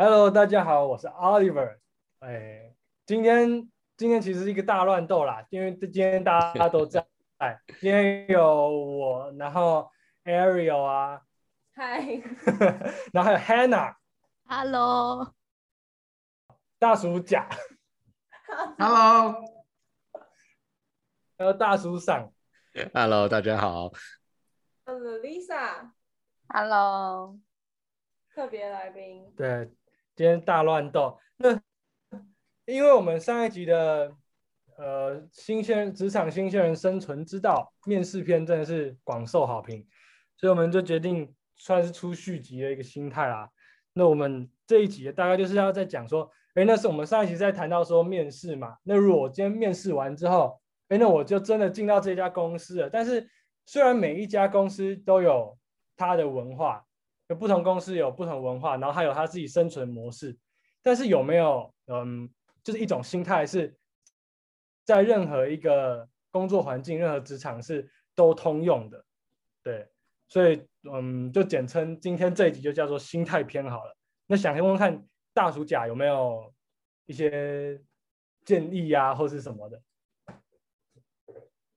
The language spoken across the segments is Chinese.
Hello，大家好，我是 Oliver。哎，今天今天其实是一个大乱斗啦，因为今天大家都在，今天有我，然后 Ariel 啊，嗨，然后还有 Hannah，Hello，大叔甲，Hello，还有大叔上，Hello，大家好，Hello。Lisa，Hello，特别来宾，对。今天大乱斗，那因为我们上一集的呃新鲜职场新鲜人生存之道面试篇真的是广受好评，所以我们就决定算是出续集的一个心态啦。那我们这一集大概就是要在讲说，哎，那是我们上一集在谈到说面试嘛。那如果我今天面试完之后，哎，那我就真的进到这家公司了。但是虽然每一家公司都有它的文化。有不同公司有不同文化，然后还有他自己生存模式，但是有没有嗯，就是一种心态是在任何一个工作环境、任何职场是都通用的，对，所以嗯，就简称今天这一集就叫做心态偏好了。那想先问问看大叔甲有没有一些建议呀，或是什么的？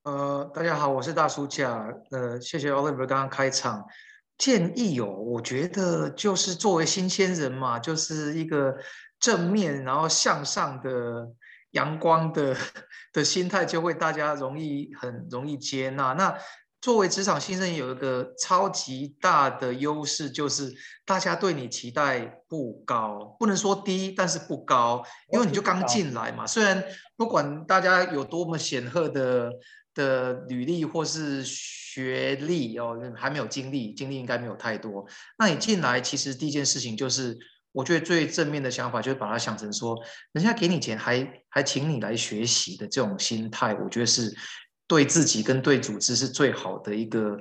呃，大家好，我是大叔甲，呃，谢谢 Oliver 刚刚开场。建议哦，我觉得就是作为新鲜人嘛，就是一个正面然后向上的阳光的的心态，就会大家容易很容易接纳。那作为职场新生，有一个超级大的优势，就是大家对你期待不高，不能说低，但是不高，因为你就刚进来嘛。虽然不管大家有多么显赫的。的履历或是学历哦，还没有经历，经历应该没有太多。那你进来，其实第一件事情就是，我觉得最正面的想法就是把它想成说，人家给你钱，还还请你来学习的这种心态，我觉得是对自己跟对组织是最好的一个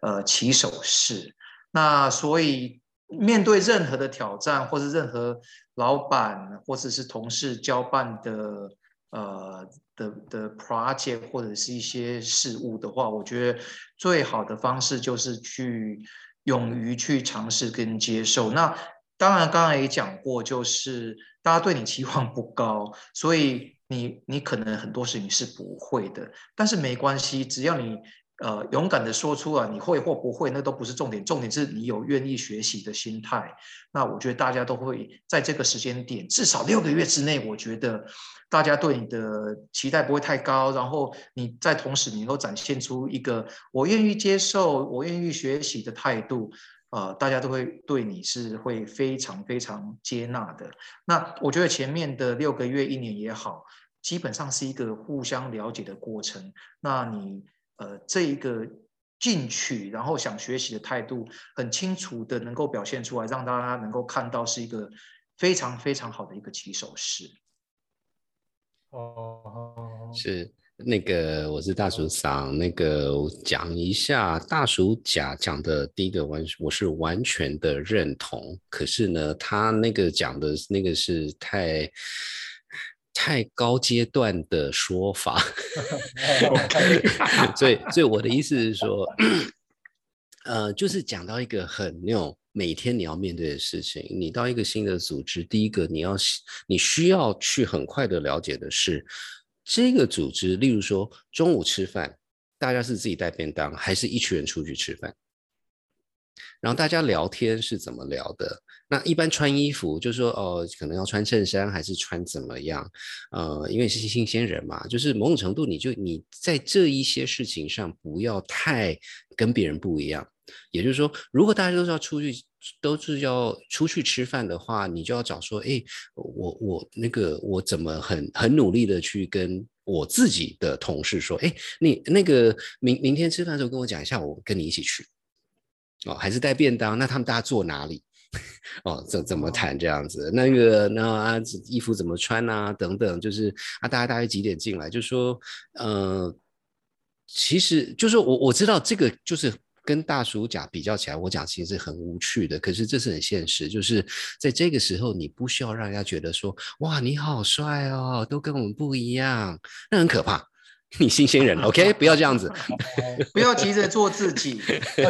呃起手式。那所以面对任何的挑战，或是任何老板或者是同事交办的呃。的的 project 或者是一些事物的话，我觉得最好的方式就是去勇于去尝试跟接受。那当然，刚才也讲过，就是大家对你期望不高，所以你你可能很多事情是不会的，但是没关系，只要你。呃，勇敢的说出啊，你会或不会，那都不是重点，重点是你有愿意学习的心态。那我觉得大家都会在这个时间点，至少六个月之内，我觉得大家对你的期待不会太高。然后你在同时，你能够展现出一个我愿意接受、我愿意学习的态度，呃，大家都会对你是会非常非常接纳的。那我觉得前面的六个月、一年也好，基本上是一个互相了解的过程。那你。呃，这一个进取，然后想学习的态度，很清楚的能够表现出来，让大家能够看到是一个非常非常好的一个起手式。哦，是那个，我是大鼠桑，那个讲一下大鼠甲讲的第一个完，我是完全的认同。可是呢，他那个讲的那个是太。太高阶段的说法，所以，所以我的意思是说，呃，就是讲到一个很那种每天你要面对的事情。你到一个新的组织，第一个你要你需要去很快的了解的是，这个组织，例如说中午吃饭，大家是自己带便当，还是一群人出去吃饭？然后大家聊天是怎么聊的？那一般穿衣服，就是说哦，可能要穿衬衫还是穿怎么样？呃，因为是新鲜人嘛，就是某种程度，你就你在这一些事情上不要太跟别人不一样。也就是说，如果大家都是要出去，都是要出去吃饭的话，你就要找说，哎，我我那个我怎么很很努力的去跟我自己的同事说，哎，你那个明明天吃饭的时候跟我讲一下，我跟你一起去。哦，还是带便当？那他们大家坐哪里？哦，怎怎么谈这样子？那个那啊，衣服怎么穿啊？等等，就是啊，大家大概几点进来？就说，呃，其实就是我我知道这个就是跟大叔讲比较起来，我讲其实是很无趣的，可是这是很现实，就是在这个时候，你不需要让人家觉得说，哇，你好帅哦，都跟我们不一样，那很可怕。你新鲜人，OK，不要这样子。不要急着做自己。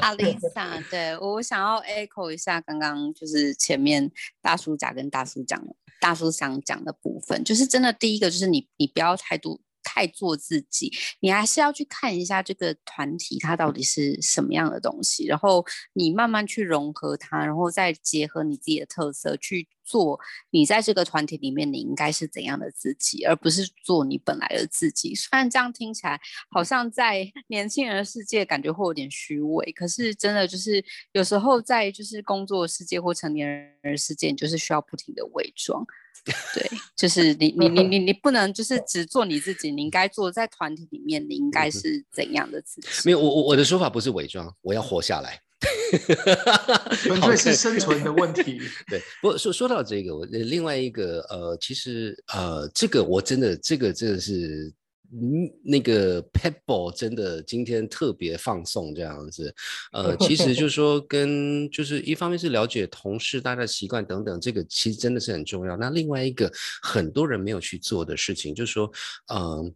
阿 Lisa，对我想要 echo 一下刚刚就是前面大叔甲跟大叔讲大叔想讲的部分，就是真的第一个就是你你不要太多太做自己，你还是要去看一下这个团体它到底是什么样的东西，然后你慢慢去融合它，然后再结合你自己的特色去做你在这个团体里面你应该是怎样的自己，而不是做你本来的自己。虽然这样听起来好像在 年轻人的世界感觉会有点虚伪，可是真的就是有时候在就是工作世界或成年人世界，你就是需要不停的伪装。对，就是你你你你你不能就是只做你自己，你应该做在团体里面，你应该是怎样的自己？没有，我我我的说法不是伪装，我要活下来。纯粹是生存的问题。对，不过说说到这个，我呃另外一个呃，其实呃，这个我真的这个真的是。嗯，那个 Pebble 真的今天特别放送这样子，呃，其实就是 说跟就是一方面是了解同事大家的习惯等等，这个其实真的是很重要。那另外一个很多人没有去做的事情，就是说，嗯、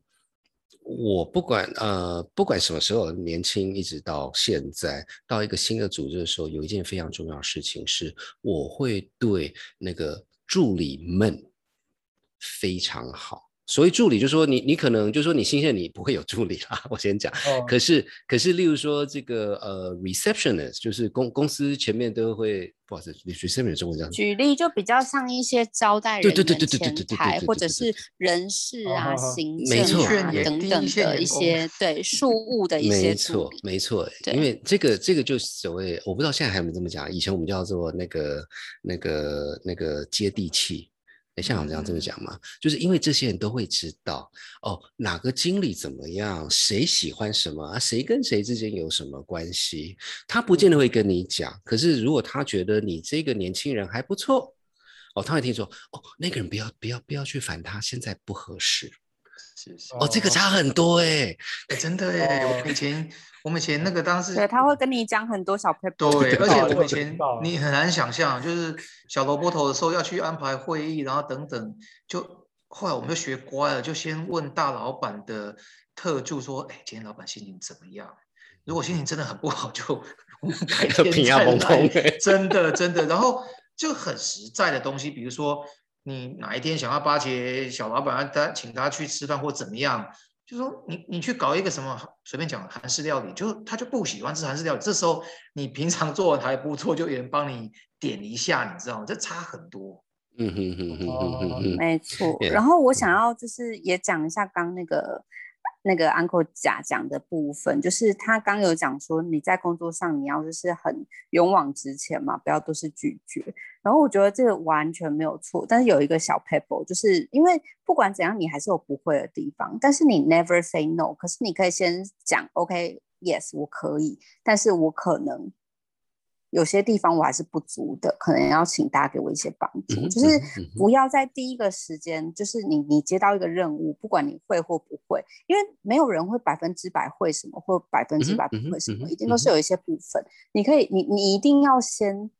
我不管呃不管什么时候年轻，一直到现在到一个新的组织的时候，有一件非常重要的事情是，我会对那个助理们非常好。所谓助理，就说你你可能就说你新鲜，你不会有助理啦。我先讲，哦可是可是，例如说这个呃 receptionist，就是公公司前面都会，不好意思，receptionist 中文这样举例就比较像一些招待对人员、对对对对对对对台或者对对对是人事啊、行政啊等等的一些对事务的一些。错没错，因为这个这个就是所谓，我不知道现在还有没有这么讲，以前我们叫做那个那个那个接地气。哎，像我这样这么讲嘛？就是因为这些人都会知道哦，哪个经理怎么样，谁喜欢什么啊，谁跟谁之间有什么关系，他不见得会跟你讲。可是如果他觉得你这个年轻人还不错，哦，他会听说哦，那个人不要不要不要去烦他，现在不合适。是是，哦，这个差很多哎、哎真的耶！我们以前我们以前那个当时对，他会跟你讲很多小 paper。对，而且我我们以前你很难想象，就是小萝卜头的时候要去安排会议，然后等等，就后来我们就学乖了，就先问大老板的特助说：“哎，今天老板心情怎么样？如果心情真的很不好，就改 天再来。崩”真的真的，然后就很实在的东西，比如说你哪一天想要巴结小老板，他请他去吃饭或怎么样。就说你你去搞一个什么随便讲韩式料理，就他就不喜欢吃韩式料理，这时候你平常做的还不错，就有人帮你点一下，你知道吗？这差很多。嗯哼哼哼哼哼哼，没错。然后我想要就是也讲一下刚那个那个 Uncle 甲讲的部分，就是他刚有讲说你在工作上你要就是很勇往直前嘛，不要都是拒绝。然后我觉得这个完全没有错，但是有一个小 pebble，就是因为不管怎样你还是有不会的地方，但是你 never say no，可是你可以先讲 OK，yes，、我可以，但是我可能。有些地方我还是不足的，可能要请大家给我一些帮助，嗯就是不要在第一个时间，就是你你接到一个任务，不管你会或不会，因为没有人会百分之百会什么，或百分之百不会什么，嗯一定都是有一些部分，你可以，你你一定要先。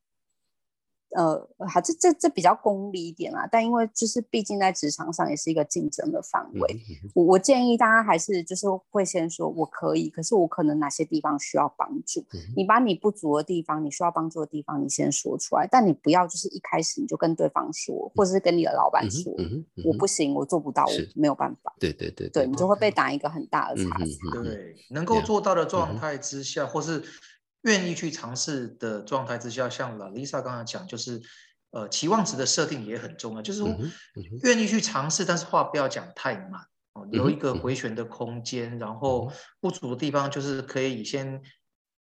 呃，好，这这这比较功利一点啦，但因为就是毕竟在职场上也是一个竞争的范围，嗯我我建议大家还是就是会先说我可以，可是我可能哪些地方需要帮助。嗯你把你不足的地方，你需要帮助的地方，你先说出来，但你不要就是一开始你就跟对方说，或者是跟你的老板嗯说，我不行，我做不到，我没有办法。对对对对你就会被打一个很大的嗯哼叉子。嗯哼对，能够做到的嗯状态之下，或是愿意去尝试的状态之下，像老 Lisa 刚才讲，就是呃期望值的设定也很重要，就是愿意去尝试，但是话不要讲太满哦，留一个回旋的空间，然后嗯不足的地方就是可以先。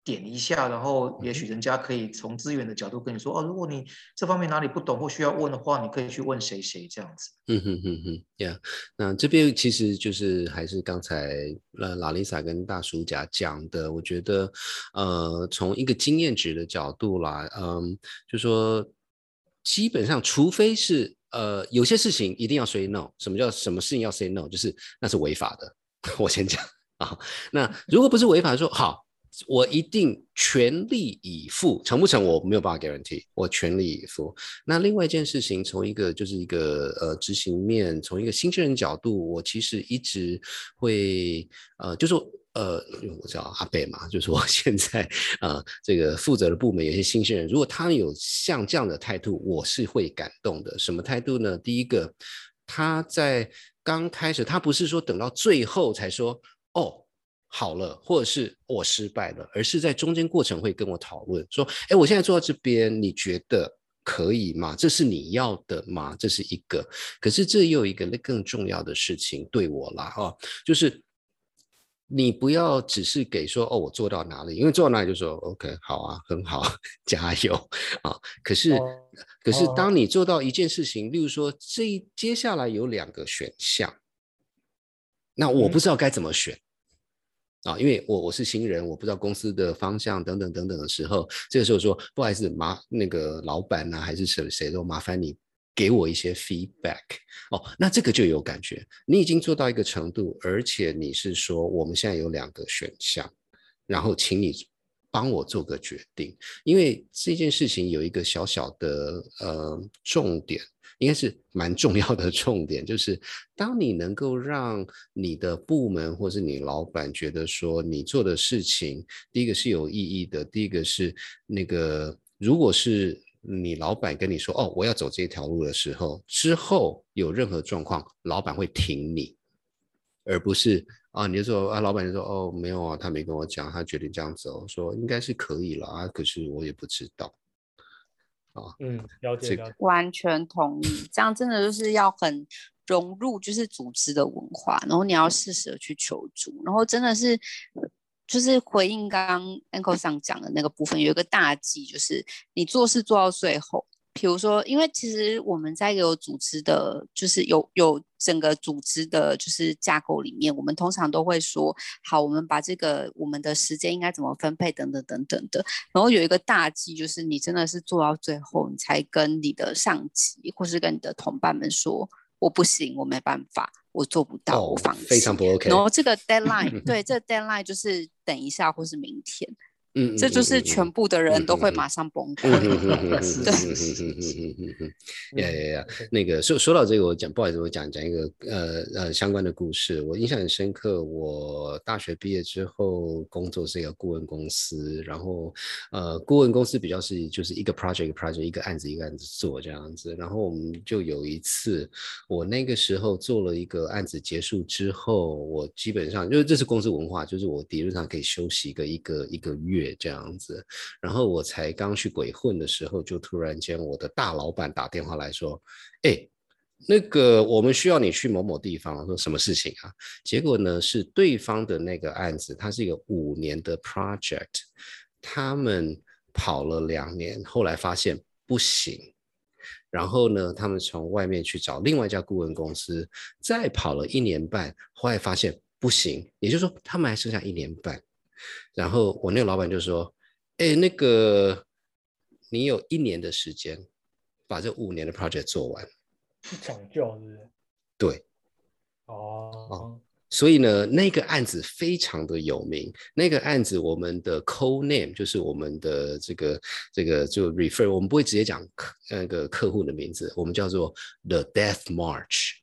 点一下，然后也嗯许人家可以从资源的角度跟你说哦，如果你这方面哪里不懂或需要问的话，你可以去问谁谁这样子。嗯哼哼哼，Yeah，那这边其实就是还是刚才呃拉丽莎跟大叔甲讲的，我觉得呃从一个经验值的角度啦，嗯，就说基本上除非是呃有些事情一定要 say no，什么叫什么事情要 say no，就是那是违法的，我先讲啊，那如果不是违法，说好。我一定全力以赴，成不成我没有办法 guarantee，我全力以赴。那另外一件事情，从一个就是一个呃执行面，从一个新鲜人角度，我其实一直会呃，就是呃，我叫阿贝嘛，就是我现在呃这个负责的部门有些新鲜人，如果他有像这样的态度，我是会感动的。什么态度呢？第一个，他在刚开始，他不是说等到最后才说哦。好了，或者是我失败了，而是在中间过程会跟我讨论说：“哎，我现在做到这边，你觉得可以吗？这是你要的吗？”这是一个。可是这又一个更重要的事情对我啦，哦，就是你不要只是给说哦，我做到哪里，因为做到哪里就说 OK，好啊，很好，加油啊。可是，可是当你做到一件事情，例如说这接下来有两个选项，那我不知道该怎么选。啊，因为我我是新人，我不知道公司的方向等等等等的时候，这个时候说不好意思，麻那个老板呢，还是谁谁都麻烦你给我一些 feedback 哦，那这个就有感觉，你已经做到一个程度，而且你是说我们现在有两个选项，然后请你帮我做个决定，因为这件事情有一个小小的呃重点。应该是蛮重要的重点，就是当你能够让你的部门或是你老板觉得说你做的事情，第一个是有意义的，第一个是那个，如果是你老板跟你说哦，我要走这条路的时候，之后有任何状况，老板会挺你，而不是啊，你就说啊，老板就说哦，没有啊，他没跟我讲，他决定这样走，说应该是可以了啊，可是我也不知道。啊，嗯，了解，了解，完全同意。这样真的就是要很融入，就是组织的文化，然后你要适时的去求助，然后真的是就是回应刚刚 Uncle 上讲的那个部分，有一个大忌，就是你做事做到最后。比如说，因为其实我们在有组织的，就是有有整个组织的，就是架构里面，我们通常都会说，好，我们把这个我们的时间应该怎么分配，等等等等的。然后有一个大忌，就是你真的是做到最后，你才跟你的上级或是跟你的同伴们说，我不行，我没办法，我做不到，我放弃。非常不 OK。然后这个 deadline，对，这个 deadline 就是等一下或是明天。嗯，这就是全部的人都会马上崩溃。对，呀呀呀，那个说说到这个，我讲不好意思，我讲讲一个呃呃相关的故事。我印象很深刻，我大学毕业之后工作是一个顾问公司，然后呃顾问公司比较是就是一个 project 一个 project 一个案子一个案子做这样子。然后我们就有一次，我那个时候做了一个案子结束之后，我基本上因为这是公司文化，就是我理论上可以休息一个一个一个月。这样子，然后我才刚去鬼混的时候，就突然间我的大老板打电话来说：“哎，那个我们需要你去某某地方，说什么事情啊？”结果呢是对方的那个案子，它是一个五年的 project，他们跑了两年，后来发现不行，然后呢，他们从外面去找另外一家顾问公司，再跑了一年半，后来发现不行，也就是说他们还剩下一年半。然后我那个老板就说：“哎，那个你有一年的时间把这五年的 project 做完，抢救是不是？对，哦，所以呢，那个案子非常的有名。那个案子我们的 code name 就是我们的这个这个就 refer，我们不会直接讲客那个客户的名字，我们叫做 The Death March。”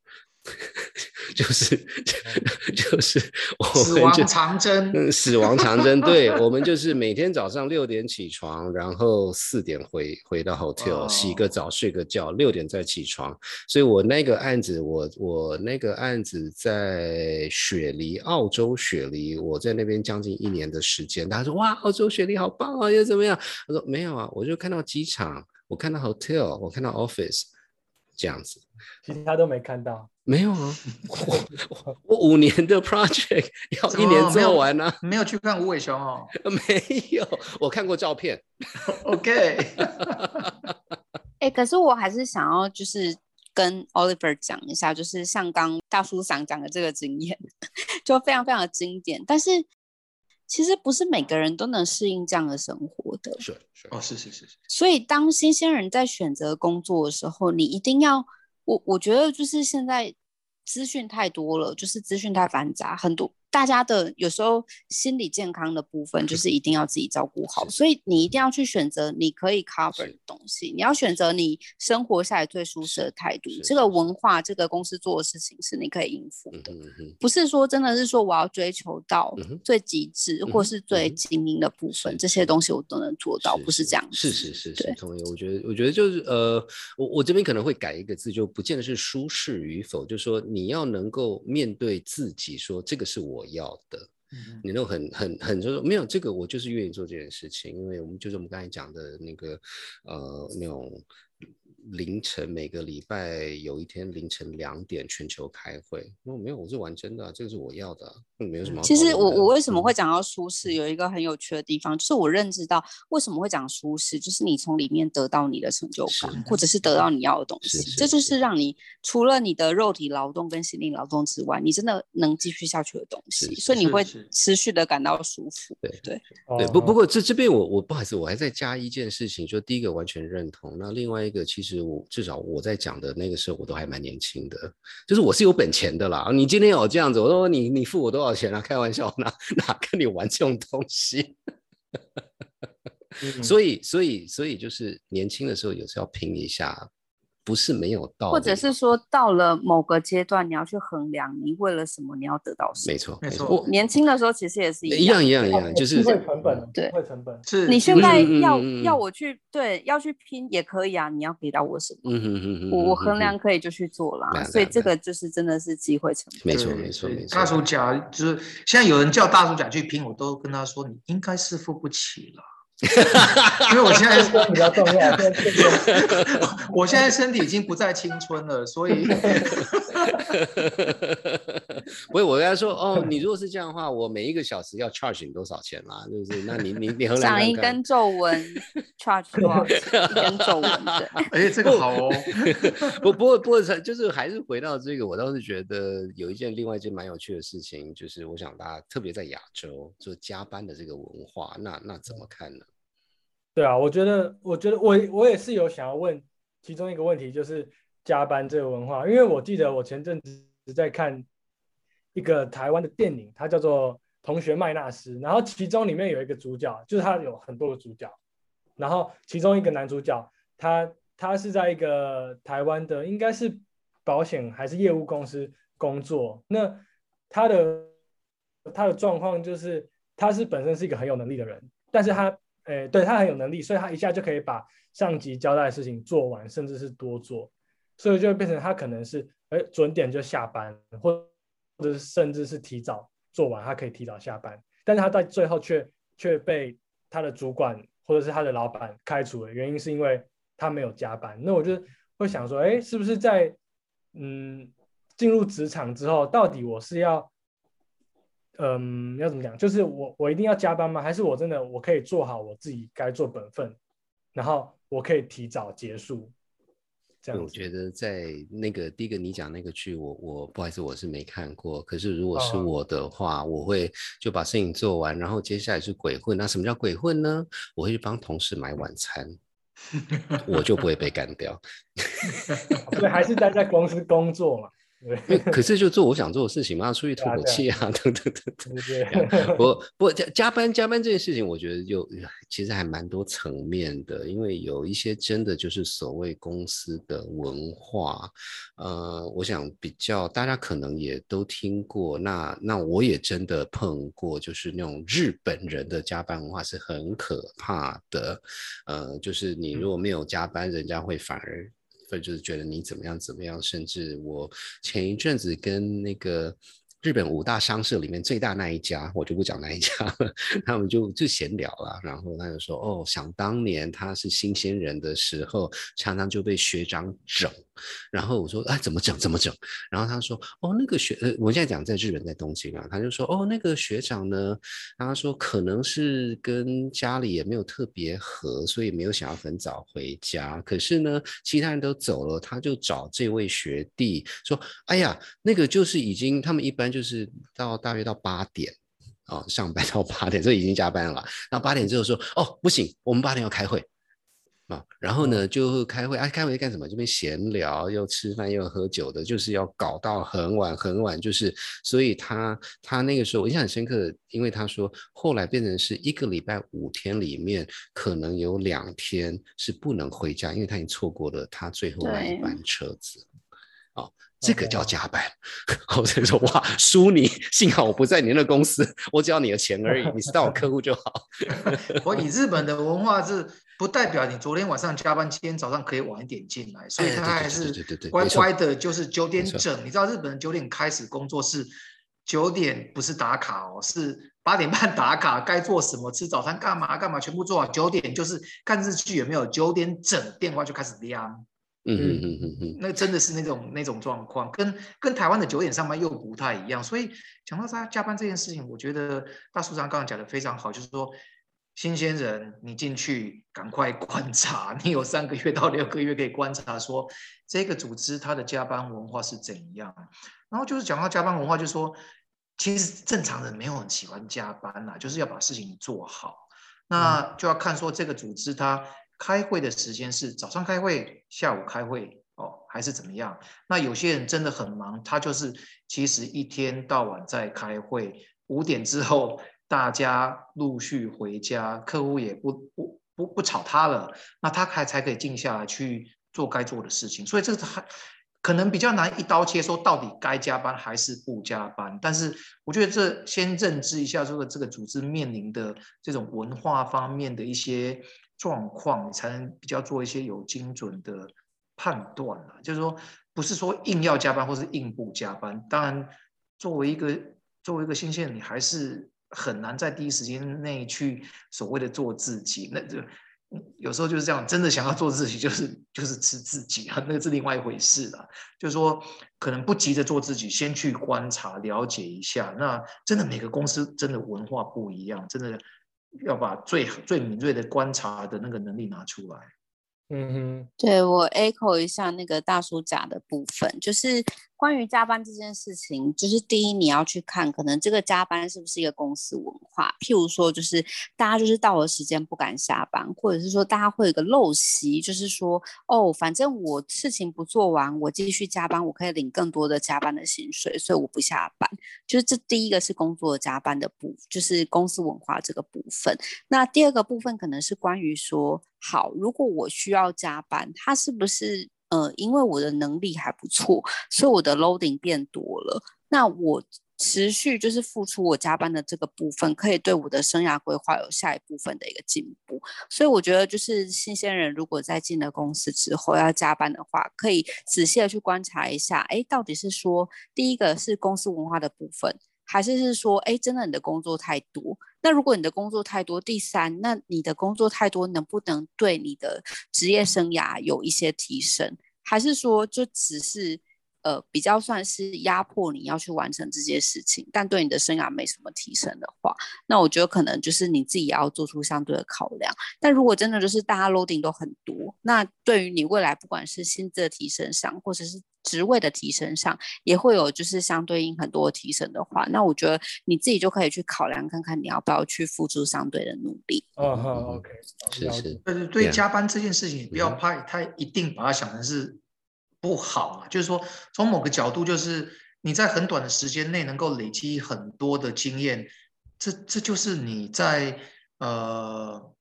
就是 就是死亡长征，死亡长征。对我们就是每天早上六点起床，然后四点回回到 hotel 洗个澡睡个觉，六点再起床。所以我那个案子，我我那个案子在雪梨，澳洲雪梨，我在那边将近一年的时间。他说：“哇，澳洲雪梨好棒啊，又怎么样？”他说：“没有啊，我就看到机场，我看到 hotel，我看到 office，这样子。”其他都没看到，没有啊，我我五年的 project 要一年做完呢，没有去看无尾熊哦，没有，我看过照片，OK，哎，可是我还是想要就是跟 Oliver 讲一下，就是像刚大叔想讲的这个经验，就非常非常的经典，但是。其实不是每个人都能适应这样的生活的。是是哦，是是是是。所以当新鲜人在选择工作的时候，你一定要我我觉得就是现在资讯太多了，就是资讯太繁杂，很多。大家的有时候心理健康的部分，就是一定要自己照顾好，所以你一定要去选择你可以 cover 的东西，你要选择你生活下来最舒适的态度。这个。文化，这个公司做的事情是你可以应付的，不是说真的是说我要追求到最极致或是最精英的部分，这些东西我都能做到，不是这样。是是是是，同意。我觉得我觉得就是呃，我我这边可能会改一个字，就不见得是舒适与否，就是说你要能够面对自己，说这个是我要的。你都很很很就是没有这个，我就是愿意做这件事情，因为我们就是我们刚才讲的那个呃那种。凌晨每个礼拜有一天凌晨两点全球开会，我没有，我是玩真的，这个是我要的，没有什么。其实我我为什么会讲到舒适，有一个很有趣的地方，就是我认知到为什么会讲舒适，就是你从里面得到你的成就感，或者是得到你要的东西，这就是让你。除了你的肉体劳动跟心灵劳动之外，你真的能继续下去的东西，所以你会持续的感到舒服。对对。对，不不过这这边我我不好意思，我还在加一件事情，就第一个完全认同，那另外一个其实。我至少我在讲的那个时候，我都还蛮年轻的，就是我是有本钱的啦。你今天有这样子，我说你你付我多少钱啊？开玩笑，哪哪跟你玩这种东西？所以所以所以就是年轻的时候有时候要拼一下。不是没有道理，或者是说到了某个阶段，你要去衡量你为了什么你要得到什么。没错，没错。我年轻的时候其实也是一样一样一样，就是会成本，对，会成本。是你现在要要我去对要去拼也可以啊，你要给到我什么？嗯嗯嗯嗯，我我衡量可以就去做啦，所以这个就是真的是机会成本。没错没错没错。大叔甲就是现在有人叫大叔甲去拼，我都跟他说你应该是付不起了。因为我现在 比较重要，我现在身体已经不再青春了，所以，不是我跟他说哦，你如果是这样的话，我每一个小时要 charge 你多少钱嘛？就是那你你你衡量长一根皱纹 charge 多少钱？一根皱纹哎，这个好哦。不不过不过就是还是回到这个，我倒是觉得有一件另外一件蛮有趣的事情，就是我想大家特别在亚洲做加班的这个文化，那那怎么看呢？对啊，我觉得，我觉得我我也是有想要问其中一个问题，就是加班这个文化。因为我记得我前阵子在看一个台湾的电影，它叫做《同学麦纳斯》，然后其中里面有一个主角，就是他有很多个主角，然后其中一个男主角，他他是在一个台湾的应该是保险还是业务公司工作，那他的他的状况就是他是本身是一个很有能力的人，但是他。哎，对他很有能力，所以他一下就可以把上级交代的事情做完，甚至是多做，所以就会变成他可能是哎准点就下班，或或者是甚至是提早做完，他可以提早下班，但是他在最后却却被他的主管或者是他的老板开除了，原因是因为他没有加班。那我就会想说，哎，是不是在嗯进入职场之后，到底我是要？嗯，要怎么讲？就是我我一定要加班吗？还是我真的我可以做好我自己该做本分，然后我可以提早结束？这样我觉得在那个第一个你讲那个剧，我我不好意思，我是没看过。可是如果是我的话，我会就把事情做完，然后接下来是鬼混。那什么叫鬼混呢？我会去帮同事买晚餐，我就不会被干掉。所以还是待在公司工作嘛。可是就做我想做的事情嘛，出去吐口气啊，等等等等。不不加加班加班这件事情，我觉得就其实还蛮多层面的，因为有一些真的就是所谓公司的文化，呃，我想比较大家可能也都听过，那那我也真的碰过，就是那种日本人的加班文化是很可怕的，呃，就是你如果没有加班，人家会反而。或者就是觉得你怎么样怎么样，甚至我前一阵子跟那个。日本五大商社里面最大那一家，我就不讲那一家了。他们就就闲聊了，然后他就说：“哦，想当年他是新鲜人的时候，常常就被学长整。”然后我说：“哎，怎么整？怎么整？”然后他说：“哦，那个学……呃，我现在讲在日本，在东京啊。”他就说：“哦，那个学长呢？他说可能是跟家里也没有特别合，所以没有想要很早回家。可是呢，其他人都走了，他就找这位学弟说：‘哎呀，那个就是已经他们一般。’”就是到大约到八点啊，上班到八点，这已经加班了。那八点之后说，哦，不行，我们八点要开会。啊，然后呢就开会啊，开会干什么？这边闲聊，又吃饭又喝酒的，就是要搞到很晚很晚，就是所以他他那个时候我印象很深刻，因为他说后来变成是一个礼拜五天里面，可能有两天是不能回家，因为他已经错过了他最后那一班车子。哦，这个叫加班。我才说哇，输你，幸好我不在你那公司，我只要你的钱而已，你是当我客户就好。我以日本的文化是不代表你昨天晚上加班，今天早上可以晚一点进来，所以他还是乖乖的，就是九点整。你知道日本人九点开始工作是九点，不是打卡哦，是八点半打卡，该做什么吃早餐干嘛干嘛全部做好。九点就是看日剧有没有，九点整电话就开始亮。嗯嗯嗯嗯嗯，那真的是那种那种状况，跟跟台湾的九点上班又不太一样。所以讲到他加班这件事情，我觉得大叔长刚刚讲的非常好，就是说新鲜人你进去赶快观察，你有三个月到六个月可以观察说这个组织它的加班文化是怎样。然后就是讲到加班文化，就是说其实正常人没有很喜欢加班啦，就是要把事情做好。那就要看说这个组织它开会的时间是早上开会，下午开会哦，还是怎么样？那有些人真的很忙，他就是其实一天到晚在开会，五点之后大家陆续回家，客户也不不不不吵他了，那他还才可以静下来去做该做的事情。所以这个还可能比较难一刀切，说到底该加班还是不加班。但是我觉得这先认知一下这个这个组织面临的这种文化方面的一些状况，你才能比较做一些有精准的判断了。就是说，不是说硬要加班或是硬不加班。当然，作为一个作为一个新鲜人，你还是很难在第一时间内去所谓的做自己。那就有时候就是这样，真的想要做自己，就是就是吃自己啊，那个是另外一回事了。就是说，可能不急着做自己，先去观察了解一下。那真的每个公司真的文化不一样，真的要把最最敏锐的观察的那个能力拿出来。嗯哼，对我 echo 一下那个大叔甲的部分，就是关于加班这件事情，就是第一你要去看，可能这个加班是不是一个公司文化，譬如说，就是大家就是到了时间不敢下班，或者是说大家会有个陋习，就是说，哦，反正我事情不做完，我继续加班，我可以领更多的加班的薪水，所以我不下班。就是这第一个是工作加班的部，就是公司文化这个部分。那第二个部分可能是关于说，好，如果我需要加班，它是不是呃，因为我的能力还不错，所以我的 loading 变多了，那我持续就是付出我加班的这个部分，可以对我的生涯规划有下一部分的一个进步。所以我觉得，就是新鲜人如果在进了公司之后要加班的话，可以仔细的去观察一下，哎，到底是说第一个是公司文化的部分。还是是说，哎，真的你的工作太多？那如果你的工作太多，第三，那你的工作太多，能不能对你的职业生涯有一些提升？还是说，就只是呃比较算是压迫你要去完成这些事情，但对你的生涯没什么提升的话，那我觉得可能就是你自己也要做出相对的考量。但如果真的就是大家 loading 都很多，那对于你未来不管是薪资的提升上，或者是职位的提升上，也会有就是相对应很多的提升的话，那我觉得你自己就可以去考量看看你要不要去付出相对的努力。哦好，OK，了解是是，但是对加班这件事情，你不要怕太一定把它想成是不好啊。就是说，从某个角度，就是你在很短的时间内能够累积很多的经验，这这就是你在呃，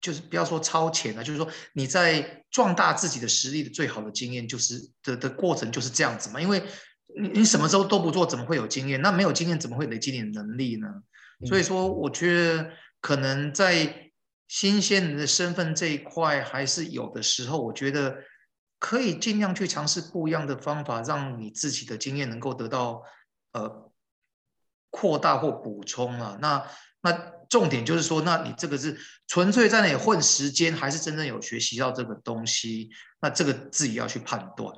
就是不要说超前了，就是说你在壮大自己的实力的最好的经验，就是的的过程就是这样子嘛。因为你你什么时候都不做，怎么会有经验？那没有经验，怎么会累积你的能力呢？所以说，我觉得可能在新鲜人的身份这一块，还是有的时候，我觉得可以尽量去尝试不一样的方法，让你自己的经验能够得到呃扩大或补充啊。那那重点就是说，那你这个是纯粹在那里混时间，还是真正有学习到这个东西？那这个自己要去判断。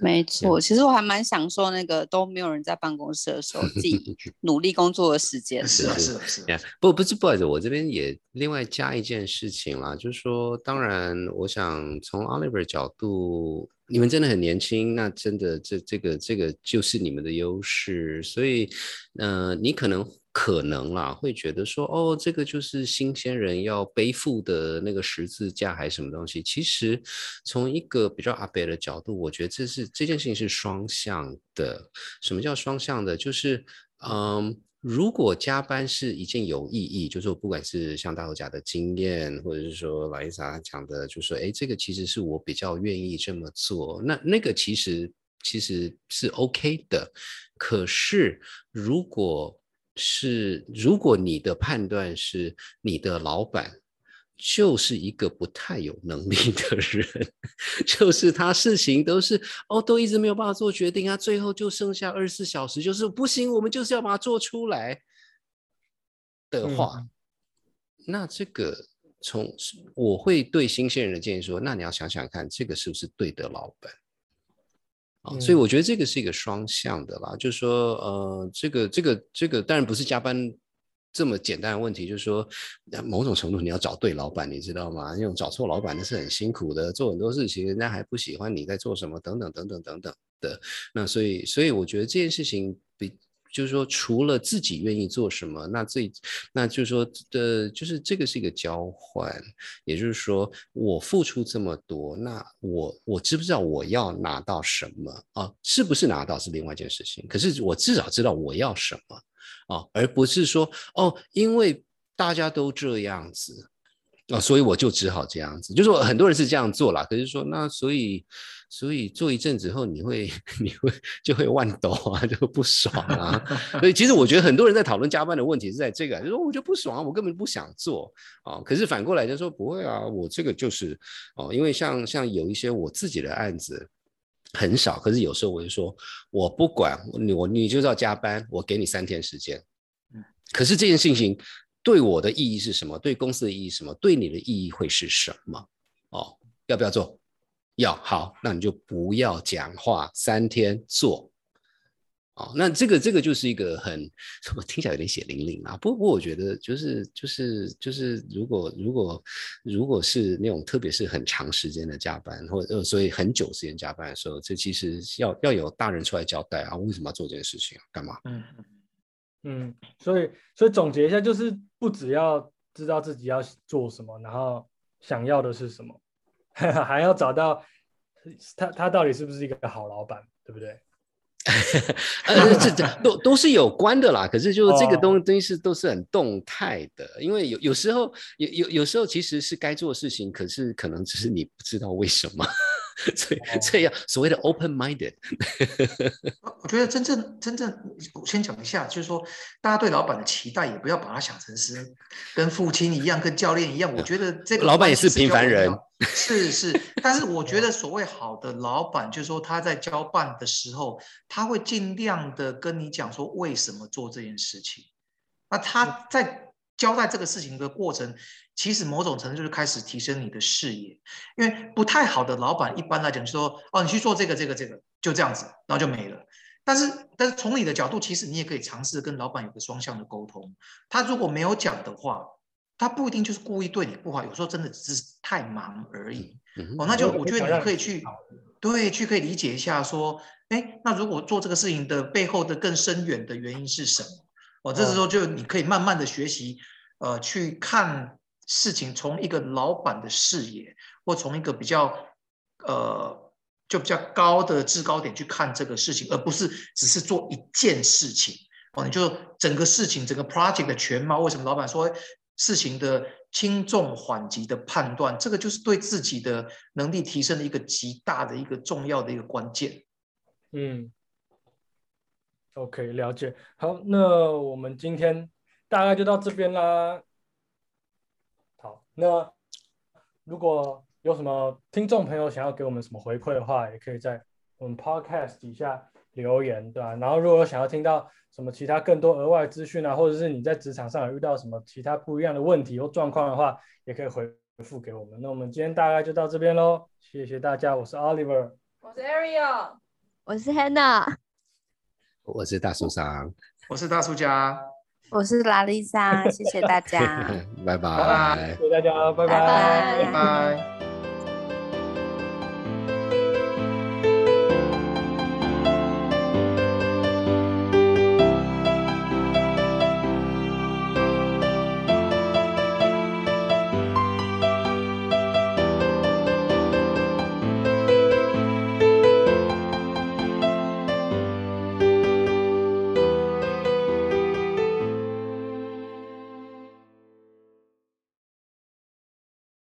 没错，其实我还蛮享受那个都没有人在办公室的时候，自己 努力工作的时间。是啊，是是啊，是啊。呀，不不是不好意思，我这边也另外加一件事情啦，就是说，当然，我想从 Oliver 角度，你们真的很年轻，那真的这这个这个就是你们的优势，所以，呃，你可能可能啦，会觉得说，哦，这个就是新鲜人要背负的那个十字架还是什么东西。其实从一个比较阿北的角度，我觉得这是这件事情是双向的。什么叫双向的？就是嗯。如果加班是一件有意义，就是说不管是像大头甲的经验，或者是说老伊莎讲的，就说哎，这个其实是我比较愿意这么做，那那个其实其实是 OK 的。可是如果是如果你的判断是你的老板。就是一个不太有能力的人，就是他事情都是哦，都一直没有办法做决定啊，最后就剩下二十四小时，就是不行，我们就是要把它做出来的话，那这个从我会对新鲜人的建议说，那你要想想看，这个是不是对的老板啊？所以我觉得这个是一个双向的啦，就是说呃，这个这个这个当然不是加班。这么简单的问题，就是说，某种程度你要找对老板，你知道吗？那种找错老板那是很辛苦的，做很多事情人家还不喜欢你在做什么，等等等等等等的。那所以，所以我觉得这件事情比，就是说，除了自己愿意做什么，那这，那就是说的，就是这个是一个交换，也就是说，我付出这么多，那我我知不知道我要拿到什么啊？是不是拿到是另外一件事情，可是我至少知道我要什么。啊，而不是说哦，因为大家都这样子啊，所以我就只好这样子。就是说很多人是这样做啦，可是说那所以所以做一阵子后，你会 你会就会万抖啊，就不爽啊。所以其实我觉得很多人在讨论加班的问题是在这个，就说我就不爽，我根本不想做啊。可是反过来就说不会啊，我这个就是哦，因为像像有一些我自己的案子。很少，可是有时候我就说，我不管你，我你就是要加班，我给你三天时间。嗯，可是这件事情对我的意义是什么？对公司的意义什么？对你的意义会是什么？哦，要不要做？要，好，那你就不要讲话，三天做。哦，那这个这个就是一个很，我听起来有点血淋淋啊。不过我觉得就是就是就是，如果如果如果是那种特别是很长时间的加班，或者所以很久时间加班的时候，这其实要要有大人出来交代啊，为什么要做这件事情？干嘛？嗯嗯嗯，所以所以总结一下，就是不只要知道自己要做什么，然后想要的是什么，还要找到他他到底是不是一个好老板，对不对？呃，这这都都是有关的啦。可是就是这个东东西是都是很动态的，因为有有时候有有有时候其实是该做的事情，可是可能只是你不知道为什么。所以这样所谓的 open minded，我觉得真正真正，我先讲一下，就是说大家对老板的期待也不要把他想成是跟父亲一样，跟教练一样。我觉得这个老板也是平凡人，是是。但是我觉得所谓好的老板，就是说他在交办的时候，他会尽量的跟你讲说为什么做这件事情。那他在交代这个事情的过程。其实某种程度就是开始提升你的视野，因为不太好的老板一般来讲就说哦，你去做这个这个这个，就这样子，然后就没了。但是但是从你的角度，其实你也可以尝试跟老板有个双向的沟通。他如果没有讲的话，他不一定就是故意对你不好，有时候真的只是太忙而已。哦，那就我觉得你可以去对去可以理解一下说，哎，那如果做这个事情的背后的更深远的原因是什么？哦，这时候就你可以慢慢的学习，呃，去看。事情从一个老板的视野，或从一个比较呃就比较高的制高点去看这个事情，而不是只是做一件事情哦。你就整个事情整个 project 的全貌，为什么老板说事情的轻重缓急的判断，这个就是对自己的能力提升的一个极大的一个重要的一个关键。嗯，OK，了解。好，那我们今天大概就到这边啦。那如果有什么听众朋友想要给我们什么回馈的话，也可以在我们 Podcast 底下留言，对吧？然后如果有想要听到什么其他更多额外资讯啊，或者是你在职场上有遇到什么其他不一样的问题或状况的话，也可以回复给我们。那我们今天大概就到这边喽，谢谢大家，我是 Oliver，我是 Ariel，我是 Hannah，我是大树桑，我是大树家。我是拉丽莎，谢谢大家，拜拜，谢谢大家，拜拜，拜拜。